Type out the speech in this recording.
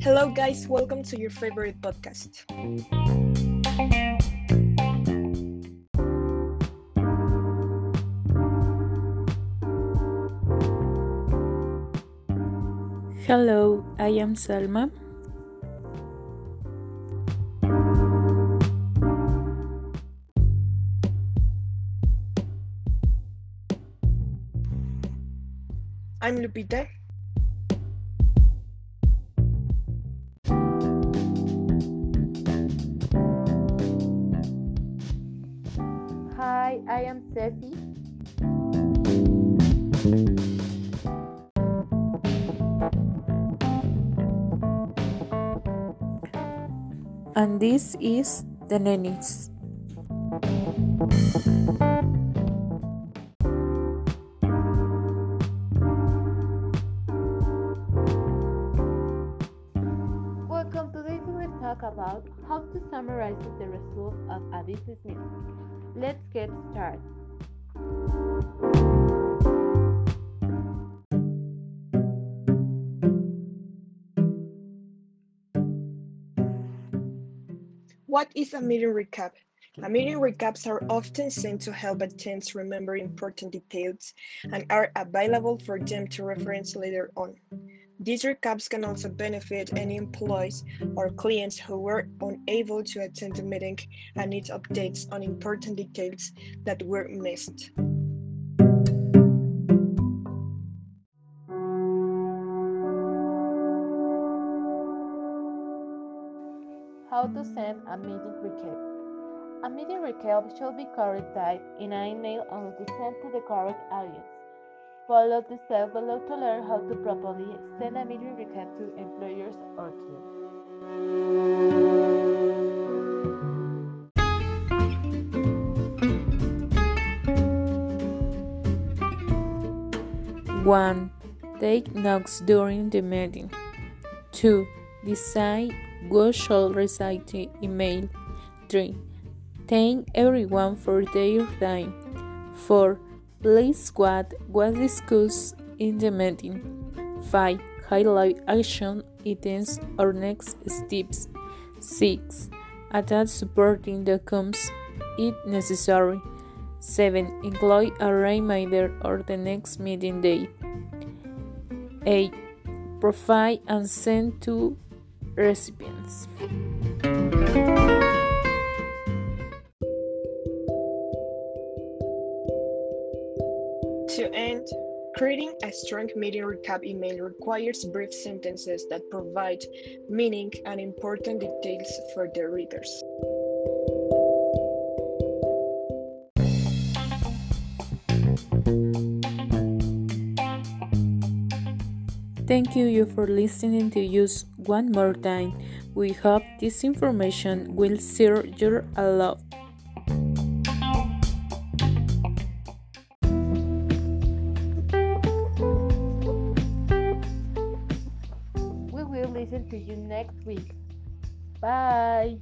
Hello, guys, welcome to your favorite podcast. Hello, I am Salma. I'm Lupita. Hi, I am Sefi. And this is the Nenis. About how to summarize the result of a business meeting. Let's get started. What is a meeting recap? A meeting mm-hmm. recaps are often sent to help attendees remember important details and are available for them to reference later on. These recaps can also benefit any employees or clients who were unable to attend the meeting and need updates on important details that were missed. How to send a meeting recap. A meeting recap should be correct typed in an email and sent to the correct audience. Follow the steps below to learn how to properly send a meeting recap to employers or clients. One, take notes during the meeting. Two, decide who should receive the email. Three, thank everyone for their time. Four, list what was discussed in the meeting. Five, highlight action items or next steps. Six, attach supporting documents if necessary. 7. Include a reminder or the next meeting date. 8. Provide and send to recipients. Creating a strong meeting recap email requires brief sentences that provide meaning and important details for the readers. Thank you for listening to us one more time. We hope this information will serve you a see you next week. Bye.